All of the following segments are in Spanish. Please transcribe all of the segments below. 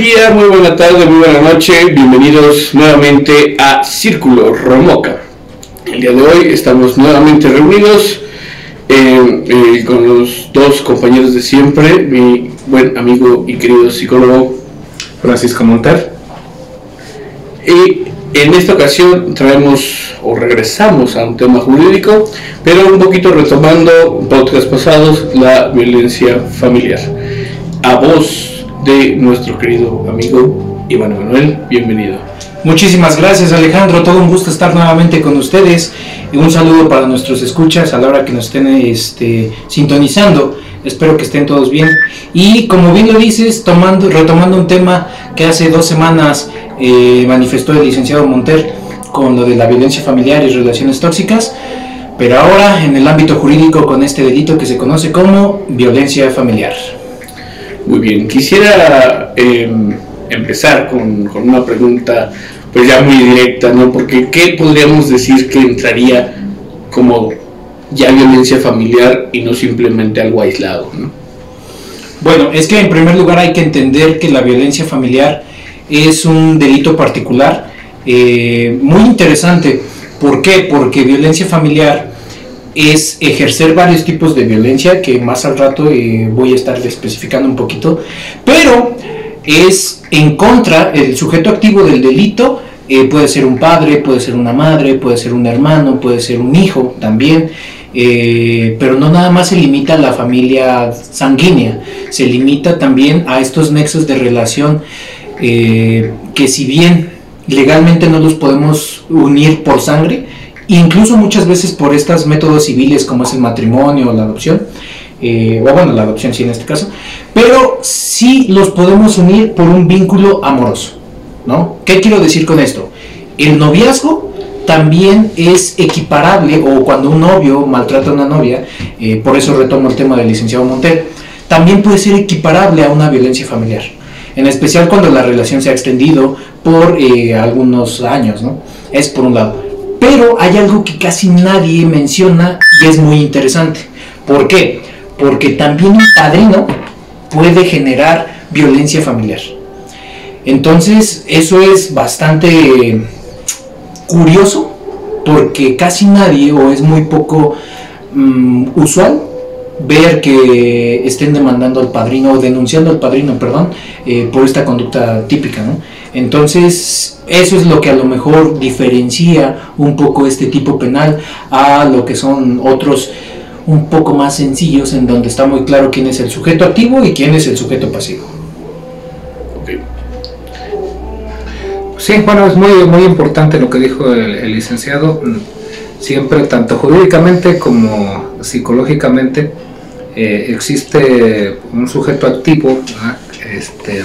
día, muy buena tarde, muy buena noche. Bienvenidos nuevamente a Círculo Romoca. El día de hoy estamos nuevamente reunidos eh, eh, con los dos compañeros de siempre, mi buen amigo y querido psicólogo Francisco Monter. Y en esta ocasión traemos o regresamos a un tema jurídico, pero un poquito retomando podcasts pasados, la violencia familiar. A voz de nuestro querido amigo Iván Manuel, bienvenido. Muchísimas gracias Alejandro, todo un gusto estar nuevamente con ustedes y un saludo para nuestros escuchas a la hora que nos estén este, sintonizando. Espero que estén todos bien. Y como bien lo dices, tomando, retomando un tema que hace dos semanas eh, manifestó el licenciado Monter con lo de la violencia familiar y relaciones tóxicas, pero ahora en el ámbito jurídico con este delito que se conoce como violencia familiar. Muy bien, quisiera em, empezar con, una pregunta pues ya muy directa, ¿no? Porque ¿qué podríamos decir que entraría como ya violencia familiar y no simplemente algo aislado, ¿no? Bueno, es que en primer lugar hay que entender que la violencia familiar es un delito particular eh, muy interesante. ¿Por qué? Porque violencia familiar es ejercer varios tipos de violencia que más al rato eh, voy a estar especificando un poquito, pero es en contra, el sujeto activo del delito eh, puede ser un padre, puede ser una madre, puede ser un hermano, puede ser un hijo también, eh, pero no nada más se limita a la familia sanguínea, se limita también a estos nexos de relación que si bien legalmente no los podemos unir por sangre, incluso muchas veces por estos métodos civiles como es el matrimonio o la adopción, eh, o bueno, la adopción sí en este caso, pero sí los podemos unir por un vínculo amoroso, ¿no? ¿Qué quiero decir con esto? El noviazgo también es equiparable, o cuando un novio maltrata a una novia, eh, por eso retomo el tema del licenciado Monter, también puede ser equiparable a una violencia familiar, en especial cuando la relación se ha extendido por eh, algunos años, ¿no? Es por un lado. Pero hay algo que casi nadie menciona y es muy interesante. ¿Por qué? Porque también un padrino puede generar violencia familiar. Entonces, eso es bastante curioso porque casi nadie o es muy poco mm, usual ver que estén demandando al padrino o denunciando al padrino, perdón, eh, por esta conducta típica, ¿no? Entonces, eso es lo que a lo mejor diferencia un poco este tipo penal a lo que son otros un poco más sencillos en donde está muy claro quién es el sujeto activo y quién es el sujeto pasivo. Sí, bueno, es muy, muy importante lo que dijo el, licenciado. Siempre, tanto jurídicamente como psicológicamente, eh, existe un sujeto activo, este,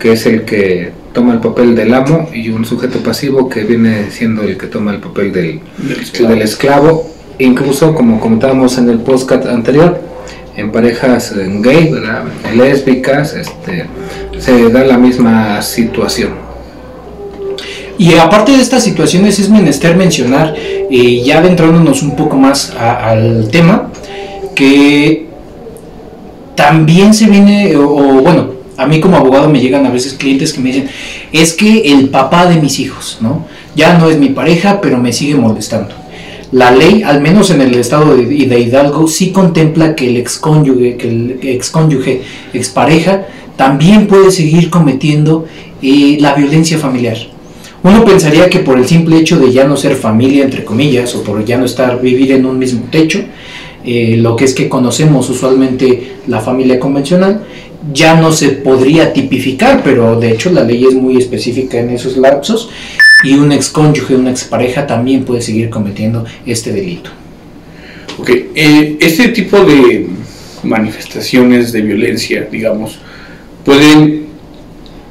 que es el que toma el papel del amo y un sujeto pasivo que viene siendo el que toma el papel del, del, esclavo. Incluso, como comentábamos en el podcast anterior, en parejas gay, lésbicas, este, se da la misma situación. Y aparte de estas situaciones es menester mencionar, eh, ya adentrándonos un poco más al tema, que también se viene, o bueno, a mí como abogado me llegan a veces clientes que me dicen, es que el papá de mis hijos, ¿no? Ya no es mi pareja, pero me sigue molestando. La ley, al menos en el estado de, Hidalgo, sí contempla que el excónyuge, que el excónyuge, expareja, también puede seguir cometiendo eh, la violencia familiar. Uno pensaría que por el simple hecho de ya no ser familia, entre comillas, o por ya no estar, vivir en un mismo techo, eh, lo que es que conocemos usualmente la familia convencional, ya no se podría tipificar, pero de hecho la ley es muy específica en esos lapsos y un excónyuge, una expareja también puede seguir cometiendo este delito. Ok, eh, este tipo de manifestaciones de violencia, digamos, pueden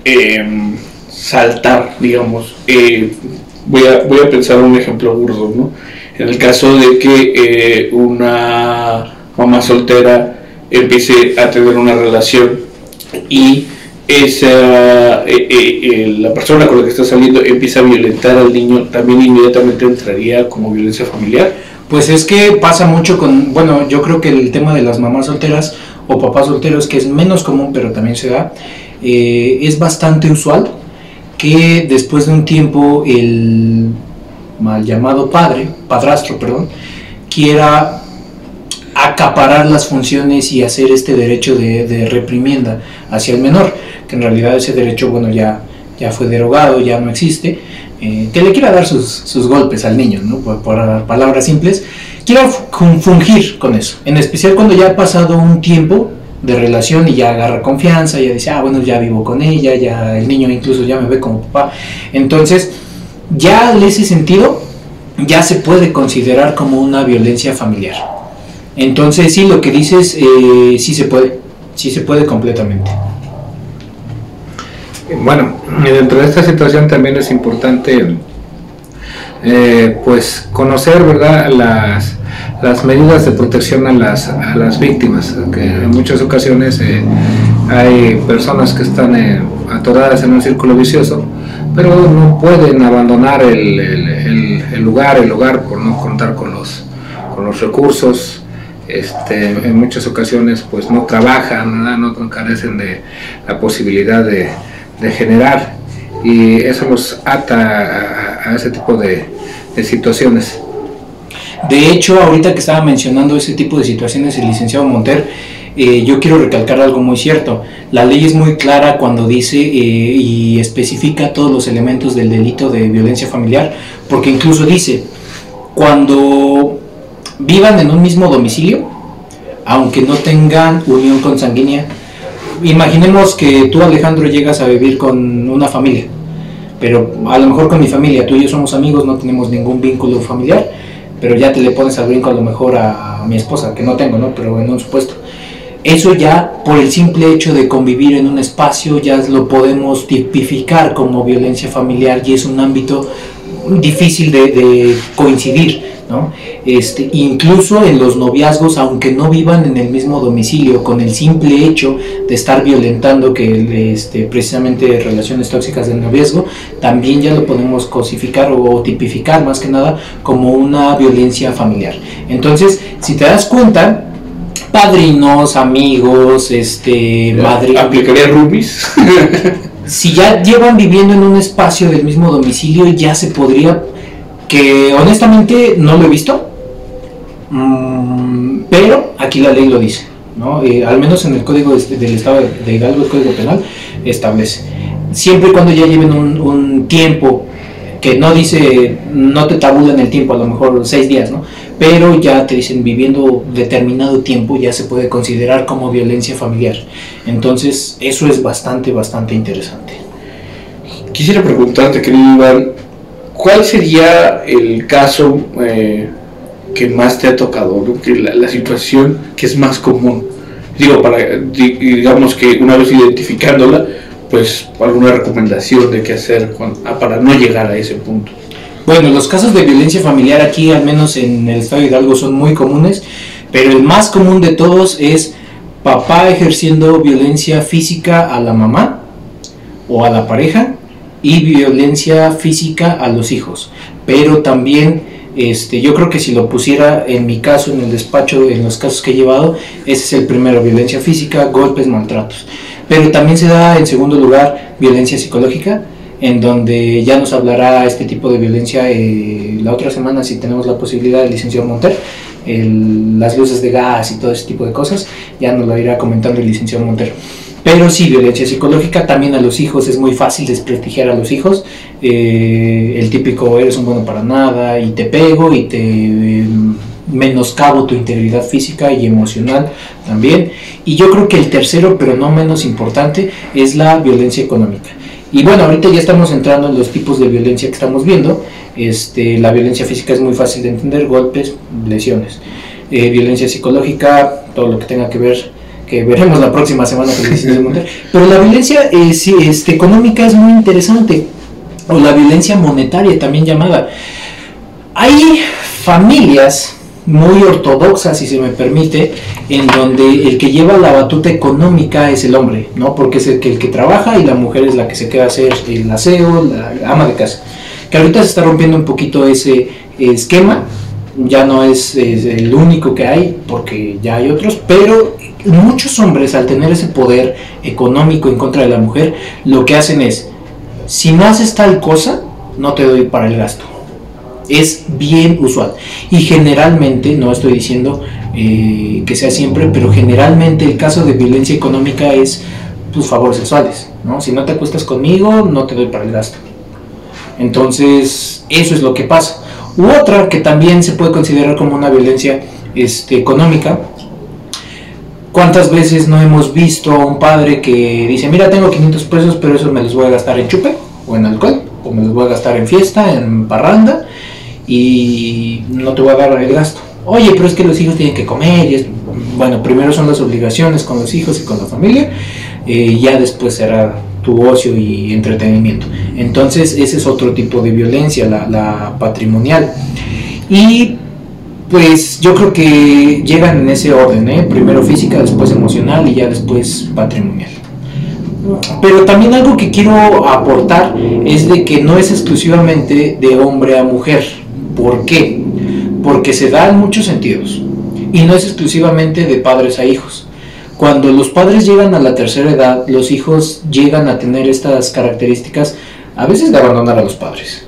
em, saltar, digamos. Eh, voy, a, voy a pensar un ejemplo burdo, ¿no? En el caso de que eh, una mamá soltera empiece a tener una relación y esa, eh, eh, la persona con la que está saliendo empieza a violentar al niño, también inmediatamente entraría como violencia familiar. Pues es que pasa mucho con, bueno, yo creo que el tema de las mamás solteras o papás solteros, que es menos común pero también se da, eh, es bastante usual que después de un tiempo el mal llamado padre, padrastro, perdón, quiera acaparar las funciones y hacer este derecho de, reprimienda hacia el menor, que en realidad ese derecho, bueno, ya, ya fue derogado, ya no existe, eh, que le quiera dar sus, golpes al niño, ¿no? por, palabras simples, quiera fungir con eso, en especial cuando ya ha pasado un tiempo de relación y ya agarra confianza, ya dice, ah, bueno, ya vivo con ella, ya el niño incluso ya me ve como papá. Entonces, ya en ese sentido, ya se puede considerar como una violencia familiar. Entonces, sí, lo que dices, eh, sí se puede, sí se puede completamente. Bueno, dentro de esta situación también es importante, eh, pues, conocer, ¿verdad?, las las medidas de protección a las, a las víctimas, que en muchas ocasiones eh, hay personas que están atoradas en un círculo vicioso, pero no pueden abandonar el, el, lugar, el hogar por no contar con los, con los recursos, este, en muchas ocasiones pues no trabajan, no carecen de la posibilidad de, de generar y eso los ata a, ese tipo de, de situaciones. De hecho, ahorita que estaba mencionando ese tipo de situaciones el licenciado Monter, eh, yo quiero recalcar algo muy cierto. La ley es muy clara cuando dice eh, y especifica todos los elementos del delito de violencia familiar, porque incluso dice, cuando vivan en un mismo domicilio, aunque no tengan unión consanguínea, imaginemos que tú Alejandro llegas a vivir con una familia, pero a lo mejor con mi familia, tú y yo somos amigos, no tenemos ningún vínculo familiar, pero ya te le pones al brinco a lo mejor a, mi esposa, que no tengo, ¿no? Pero en un supuesto. Eso ya, por el simple hecho de convivir en un espacio, ya lo podemos tipificar como violencia familiar y es un ámbito difícil de coincidir. Este, incluso en los noviazgos, aunque no vivan en el mismo domicilio, con el simple hecho de estar violentando que este, precisamente relaciones tóxicas del noviazgo, también ya lo podemos cosificar o tipificar más que nada como una violencia familiar. Entonces, si te das cuenta, padrinos, amigos, este, madre. ¿Aplicaría rubis? si ya llevan viviendo en un espacio del mismo domicilio, ya se podría que honestamente no lo he visto, mm, pero aquí la ley lo dice, ¿no? Eh, al menos en el código del Estado de Hidalgo, el código penal, establece. Siempre y cuando ya lleven un, tiempo que no dice, no te tabulan el tiempo, a lo mejor seis días, ¿no? Pero ya te dicen viviendo determinado tiempo ya se puede considerar como violencia familiar. Entonces, eso es bastante, bastante interesante. Quisiera preguntarte, querido Iván, ¿Cuál sería el caso eh, que más te ha tocado? Que la, situación que es más común. Digo, para, digamos que una vez identificándola, pues alguna recomendación de qué hacer ah, para no llegar a ese punto. Bueno, los casos de violencia familiar aquí, al menos en el estado de Hidalgo, son muy comunes, pero el más común de todos es papá ejerciendo violencia física a la mamá o a la pareja y violencia física a los hijos. Pero también este, yo creo que si lo pusiera en mi caso, en el despacho, en los casos que he llevado, ese es el primero, violencia física, golpes, maltratos. Pero también se da en segundo lugar violencia psicológica, en donde ya nos hablará este tipo de violencia eh, la otra semana si tenemos la posibilidad, el licenciado Monter, las luces de gas y todo ese tipo de cosas, ya nos lo irá comentando el licenciado Monter. Pero sí, violencia psicológica también a los hijos, es muy fácil desprestigiar a los hijos. Eh, el típico eres un bueno para nada y te pego y te eh, menoscabo tu integridad física y emocional también. Y yo creo que el tercero, pero no menos importante, es la violencia económica. Y bueno, ahorita ya estamos entrando en los tipos de violencia que estamos viendo. Este, la violencia física es muy fácil de entender, golpes, lesiones. Eh, violencia psicológica, todo lo que tenga que ver que veremos la próxima semana Pero la violencia eh, este, económica es muy interesante, o la violencia monetaria también llamada. Hay familias muy ortodoxas, si se me permite, en donde el que lleva la batuta económica es el hombre, ¿no? Porque es el que, el que trabaja y la mujer es la que se queda a hacer el aseo, la ama de casa. Que ahorita se está rompiendo un poquito ese esquema, ya no es, es, el único que hay, porque ya hay otros, pero muchos hombres al tener ese poder económico en contra de la mujer, lo que hacen es, si no haces tal cosa, no te doy para el gasto. Es bien usual. Y generalmente, no estoy diciendo eh, que sea siempre, pero generalmente el caso de violencia económica es tus favores sexuales. ¿no? Si no te acuestas conmigo, no te doy para el gasto. Entonces, eso es lo que pasa. U otra que también se puede considerar como una violencia este, económica. ¿Cuántas veces no hemos visto a un padre que dice, mira, tengo 500 pesos, pero eso me los voy a gastar en chupe o en alcohol, o me los voy a gastar en fiesta, en parranda, y no te voy a dar el gasto? Oye, pero es que los hijos tienen que comer, y es, bueno, primero son las obligaciones con los hijos y con la familia, eh, ya después será tu ocio y entretenimiento. Entonces ese es otro tipo de violencia, la, patrimonial. Y pues yo creo que llegan en ese orden, ¿eh? primero física, después emocional y ya después patrimonial. Pero también algo que quiero aportar es de que no es exclusivamente de hombre a mujer. ¿Por qué? Porque se da en muchos sentidos. Y no es exclusivamente de padres a hijos. Cuando los padres llegan a la tercera edad, los hijos llegan a tener estas características, a veces de abandonar a los padres.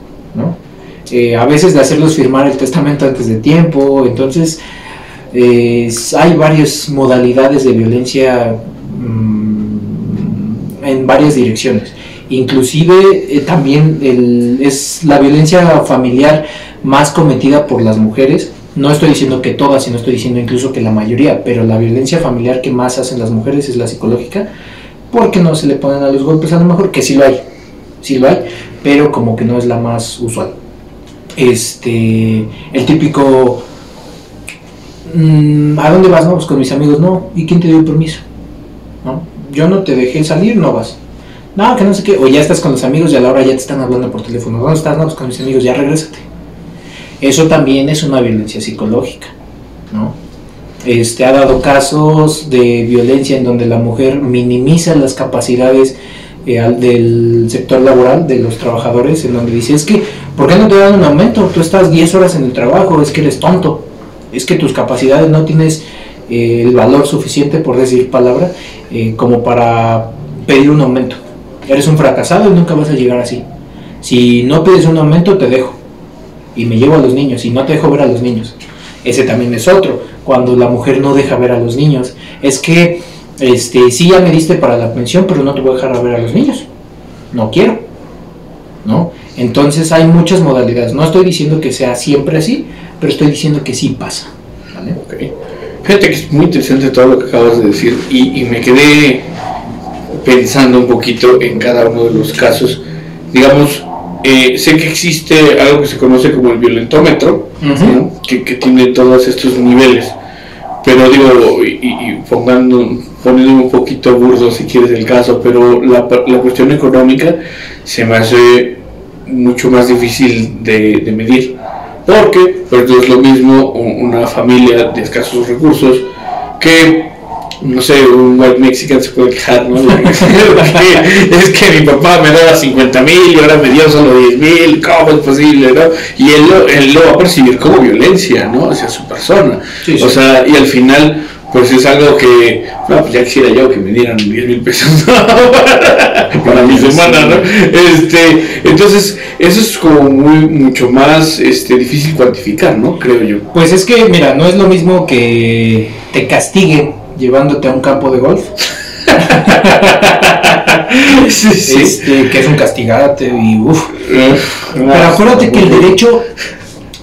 Eh, a veces de hacerlos firmar el testamento antes de tiempo, entonces hay varias modalidades de violencia mm, en varias direcciones. Inclusive eh, también es la violencia familiar más cometida por las mujeres no estoy diciendo que todas, sino estoy diciendo incluso que la mayoría, pero la violencia familiar que más hacen las mujeres es la psicológica, porque no se le ponen a los golpes a lo mejor, que sí lo hay, sí lo hay, pero como que no es la más usual. Este, el típico, mm, ¿a dónde vas? No, pues con mis amigos, no, ¿y quién te dio el permiso? ¿No? Yo no te dejé salir, no vas. No, que no sé qué, o ya estás con los amigos y a la hora ya te están hablando por teléfono, ¿dónde estás? No, pues con mis amigos, ya regrésate eso también es una violencia psicológica, ¿no? Este, ha dado casos de violencia en donde la mujer minimiza las capacidades eh, del sector laboral, de los trabajadores, en donde dice, es que, ¿por qué no te dan un aumento? Tú estás 10 horas en el trabajo, es que eres tonto, es que tus capacidades no tienes eh, el valor suficiente, por decir palabra, eh, como para pedir un aumento. Eres un fracasado y nunca vas a llegar así. Si no pides un aumento, te dejo y me llevo a los niños y no te dejo ver a los niños. Ese también es otro, cuando la mujer no deja ver a los niños. Es que, este, sí ya me diste para la pensión, pero no te voy a dejar ver a los niños. No quiero. ¿No? Entonces hay muchas modalidades. No estoy diciendo que sea siempre así, pero estoy diciendo que sí pasa. ¿vale? Fíjate que es muy interesante todo lo que acabas de decir y, y me quedé pensando un poquito en cada uno de los casos. Digamos, eh, sé que existe algo que se conoce como el violentómetro, que, tiene todos estos niveles, pero digo, y, poniendo un poquito burdo si quieres el caso, pero la, cuestión económica se me hace mucho más difícil de, medir, porque pues, es lo mismo una familia de escasos recursos que no sé, un white mexican se puede quejar, ¿no? es que mi papá me daba 50 mil y ahora me dio solo 10 mil, ¿cómo es posible, no? Y él lo, él lo va a percibir como violencia, ¿no? Hacia su persona. O sea, y al final, pues es algo que, no, pues ya quisiera yo que me dieran 10 mil pesos para mi semana, ¿no? Este, entonces, eso es como muy, mucho más este, difícil cuantificar, ¿no? Creo yo. Pues es que, mira, no es lo mismo que te castiguen llevándote a un campo de golf. Este, que es un castigate y uff. Pero acuérdate que el derecho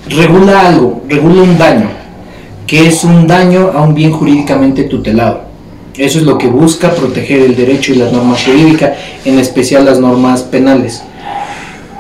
regula algo, regula un daño, que es un daño a un bien jurídicamente tutelado. Eso es lo que busca proteger el derecho y las normas jurídicas, en especial las normas penales.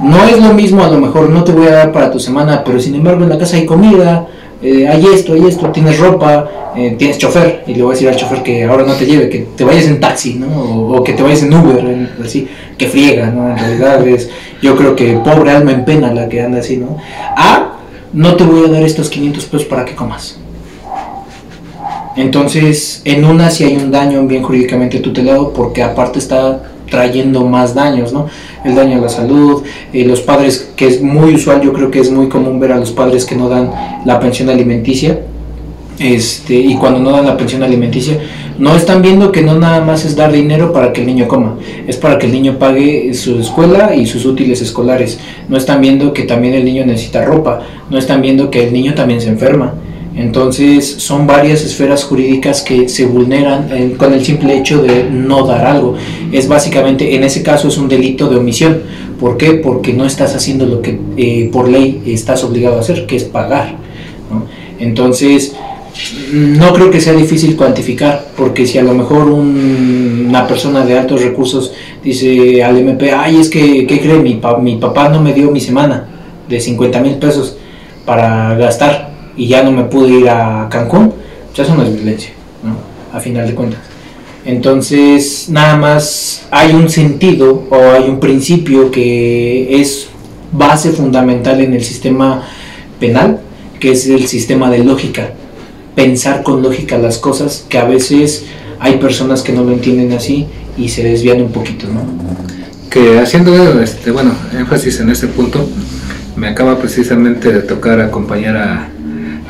No es lo mismo, a lo mejor no te voy a dar para tu semana, pero sin embargo en la casa hay comida, eh, hay esto, hay esto, tienes ropa, eh, tienes chofer, y le voy a decir al chofer que ahora no te lleve, que te vayas en taxi, ¿no? O, que te vayas en Uber, así, que friega, ¿no? En realidad es, yo creo que pobre alma en pena la que anda así, ¿no? A, no te voy a dar estos 500 pesos para que comas. Entonces, en una sí hay un daño bien jurídicamente tutelado porque aparte está trayendo más daños, ¿no? El daño a la salud, los padres, que es muy usual, yo creo que es muy común ver a los padres que no dan la pensión alimenticia, este, y cuando no dan la pensión alimenticia, No están viendo que no nada más es dar dinero para que el niño coma, es para que el niño pague su escuela y sus útiles escolares. No están viendo que también el niño necesita ropa, no están viendo que el niño también se enferma. Entonces son varias esferas jurídicas que se vulneran eh, con el simple hecho de no dar algo. Es básicamente, en ese caso es un delito de omisión. ¿Por qué? Porque no estás haciendo lo que eh, por ley estás obligado a hacer, que es pagar. Entonces, no creo que sea difícil cuantificar, porque si a lo mejor una persona de altos recursos dice al MP, ay, es que, ¿qué cree? Mi, mi papá no me dio mi semana de 50 mil pesos para gastar y ya no me pude ir a Cancún, pues eso no es violencia, ¿no? A final de cuentas. Entonces, nada más hay un sentido o hay un principio que es base fundamental en el sistema penal, que es el sistema de lógica pensar con lógica las cosas, que a veces hay personas que no lo entienden así y se desvían un poquito, ¿no? Que haciendo este, bueno, énfasis en ese punto, me acaba precisamente de tocar acompañar a,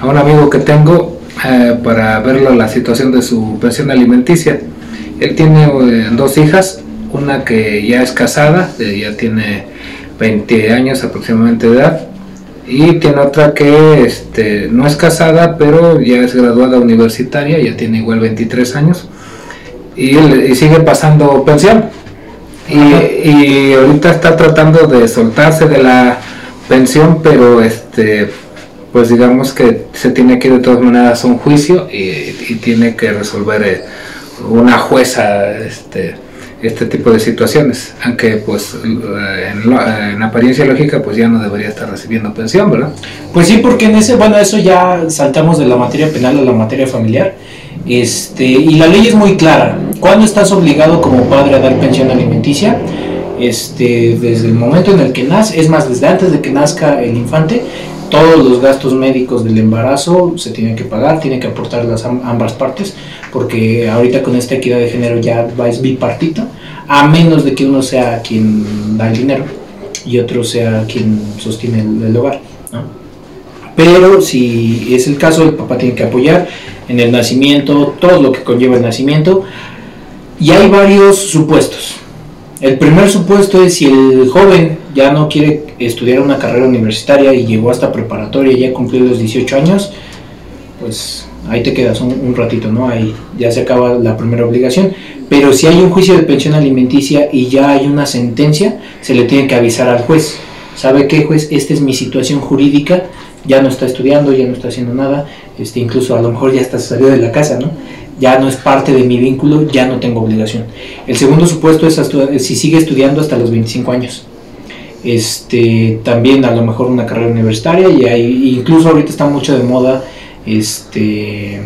a un amigo que tengo eh, para verlo la situación de su pensión alimenticia. Él tiene eh, dos hijas, una que ya es casada, ya tiene 20 años aproximadamente de edad, y tiene otra que este, no es casada, pero ya es graduada universitaria, ya tiene igual 23 años y, sigue pasando pensión. Y, y, ahorita está tratando de soltarse de la pensión, pero este, pues digamos que se tiene que ir de todas maneras a un juicio y, tiene que resolver eh, una jueza este, este tipo de situaciones, aunque pues en, apariencia lógica pues ya no debería estar recibiendo pensión, ¿verdad? Pues sí, porque en ese, bueno, eso ya saltamos de la materia penal a la materia familiar, este, y la ley es muy clara, ¿cuándo estás obligado como padre a dar pensión alimenticia? Este, desde el momento en el que nace, es más, desde antes de que nazca el infante, todos los gastos médicos del embarazo se tienen que pagar, tienen que aportar las ambas partes, porque ahorita con esta equidad de género ya es bipartito, a menos de que uno sea quien da el dinero y otro sea quien sostiene el, hogar. Pero si es el caso, el papá tiene que apoyar en el nacimiento, todo lo que conlleva el nacimiento, y hay varios supuestos. El primer supuesto es si el joven ya no quiere estudiar una carrera universitaria y llegó hasta preparatoria y ya cumplió los 18 años, pues ahí te quedas un, ratito, ¿no? Ahí ya se acaba la primera obligación. Pero si hay un juicio de pensión alimenticia y ya hay una sentencia, se le tiene que avisar al juez. ¿Sabe qué, juez? Esta es mi situación jurídica, ya no está estudiando, ya no está haciendo nada, este, incluso a lo mejor ya está salido de la casa, ¿no? Ya no es parte de mi vínculo, ya no tengo obligación. El segundo supuesto es si sigue estudiando hasta los 25 años. Este, también a lo mejor una carrera universitaria y hay, incluso ahorita está mucho de moda este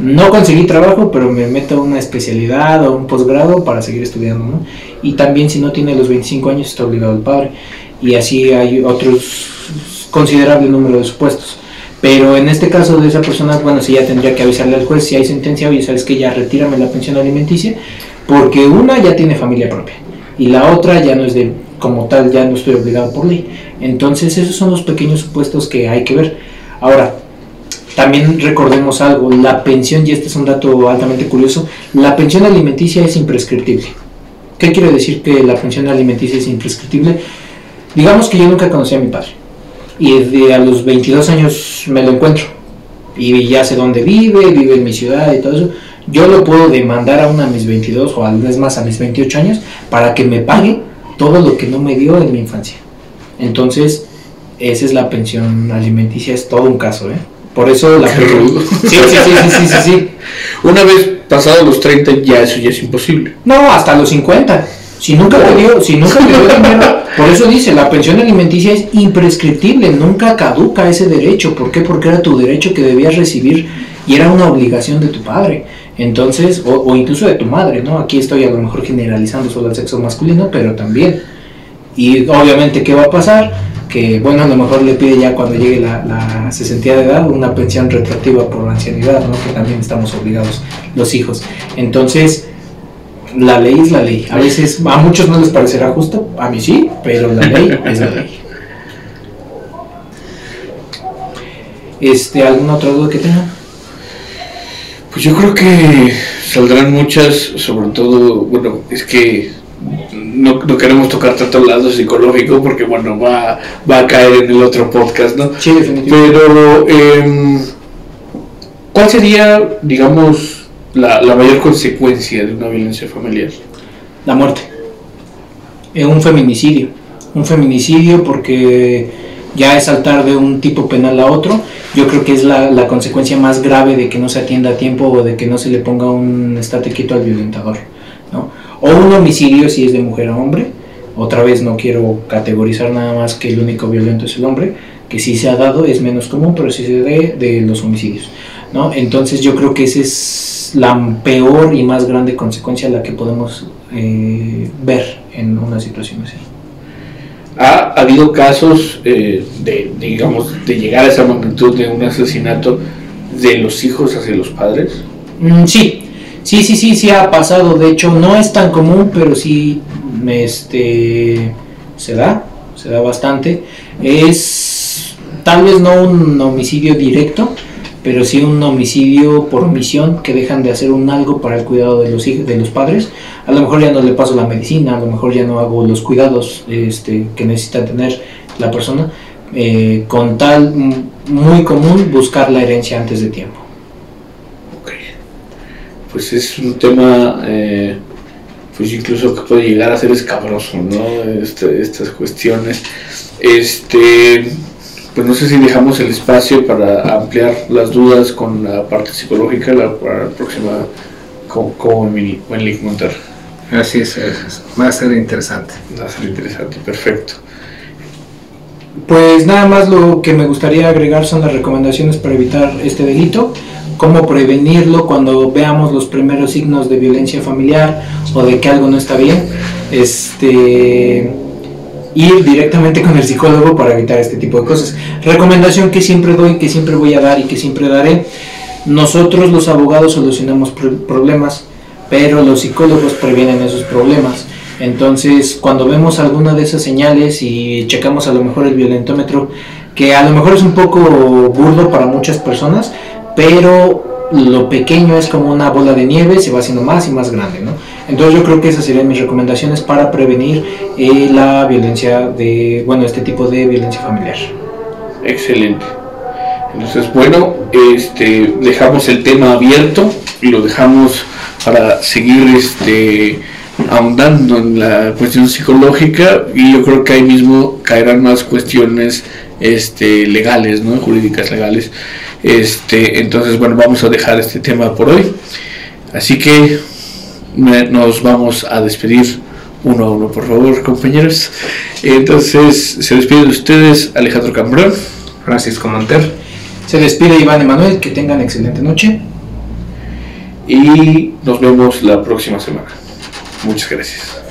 no conseguí trabajo, pero me meto a una especialidad o un posgrado para seguir estudiando, ¿no? Y también si no tiene los 25 años está obligado el padre. Y así hay otros considerable número de supuestos. Pero en este caso de esa persona, bueno, sí ya tendría que avisarle al juez si hay sentencia, oye, sabes que ya retírame la pensión alimenticia, porque una ya tiene familia propia y la otra ya no es de como tal, ya no estoy obligado por ley. Entonces esos son los pequeños supuestos que hay que ver. Ahora, también recordemos algo, la pensión, y este es un dato altamente curioso, la pensión alimenticia es imprescriptible. ¿Qué quiere decir que la pensión alimenticia es imprescriptible? Digamos que yo nunca conocí a mi padre y a los 22 años me lo encuentro y ya sé dónde vive, vive en mi ciudad y todo eso. Yo lo puedo demandar aún a mis 22 o al vez más a mis 28 años para que me pague todo lo que no me dio en mi infancia. Entonces, esa es la pensión alimenticia, es todo un caso, ¿eh? Por eso la sí, sí, sí, sí, sí, sí, Una vez pasado los 30 ya eso ya es imposible. No, hasta los 50. Si nunca te dio, si nunca por eso dice, la pensión alimenticia es imprescriptible, nunca caduca ese derecho. ¿Por qué? Porque era tu derecho que debías recibir y era una obligación de tu padre. Entonces, o, incluso de tu madre, ¿no? Aquí estoy a lo mejor generalizando solo el sexo masculino, pero también. Y obviamente, ¿qué va a pasar? Que, bueno, a lo mejor le pide ya cuando llegue la, la 60 de edad una pensión retroactiva por la ancianidad, ¿no? Que también estamos obligados los hijos. Entonces, la ley es la ley. A veces a muchos no les parecerá justo, a mí sí, pero la ley es la ley. Este, ¿Alguna otra duda que tenga? Pues yo creo que saldrán muchas, sobre todo, bueno, es que no, no queremos tocar tanto el lado psicológico porque, bueno, va, va a caer en el otro podcast, ¿no? Sí, definitivamente. Pero, eh, ¿cuál sería, digamos, la, la mayor consecuencia de una violencia familiar? La muerte. Eh, un feminicidio. Un feminicidio porque ya es saltar de un tipo penal a otro. Yo creo que es la, la consecuencia más grave de que no se atienda a tiempo o de que no se le ponga un estate quieto al violentador. ¿no? O un homicidio si es de mujer a hombre. Otra vez no quiero categorizar nada más que el único violento es el hombre, que sí se ha dado, es menos común, pero sí se da de los homicidios. ¿no? Entonces yo creo que esa es la peor y más grande consecuencia la que podemos eh, ver en una situación así. ¿Ha habido casos eh, de, digamos, de llegar a esa magnitud de un asesinato de los hijos hacia los padres? Mm, sí, sí, sí, sí, sí ha pasado. De hecho, no es tan común, pero sí este, se da, se da bastante. Es tal vez no un homicidio directo, pero sí un homicidio por omisión que dejan de hacer un algo para el cuidado de los hijos, de los padres. A lo mejor ya no le paso la medicina, a lo mejor ya no hago los cuidados este, que necesita tener la persona. Eh, con tal, muy común, buscar la herencia antes de tiempo. Ok. Pues es un tema, eh, pues incluso que puede llegar a ser escabroso, ¿no? Este, estas cuestiones. Este pues no sé si dejamos el espacio para ampliar las dudas con la parte psicológica la, para la próxima como, como Wenlick Montar. Así es, es, va a ser interesante. Va a ser interesante, perfecto. Pues nada más lo que me gustaría agregar son las recomendaciones para evitar este delito, cómo prevenirlo cuando veamos los primeros signos de violencia familiar o de que algo no está bien. Este ir directamente con el psicólogo para evitar este tipo de cosas. Recomendación que siempre doy, que siempre voy a dar y que siempre daré. Nosotros los abogados solucionamos problemas, pero los psicólogos previenen esos problemas. Entonces, cuando vemos alguna de esas señales y checamos a lo mejor el violentómetro, que a lo mejor es un poco burdo para muchas personas, pero lo pequeño es como una bola de nieve, se va haciendo más y más grande, ¿no? Entonces yo creo que esas serían mis recomendaciones para prevenir eh, la violencia de, bueno, este tipo de violencia familiar. Excelente. Entonces, bueno, este, dejamos el tema abierto y lo dejamos para seguir este, ahondando en la cuestión psicológica y yo creo que ahí mismo caerán más cuestiones este, legales, ¿no? jurídicas legales. Este, entonces, bueno, vamos a dejar este tema por hoy. Así que nos vamos a despedir uno a uno, por favor, compañeros. Entonces, se despide de ustedes Alejandro Cambrón, Francisco Monter. Se despide Iván Emanuel, que tengan excelente noche. Y nos vemos la próxima semana. Muchas gracias.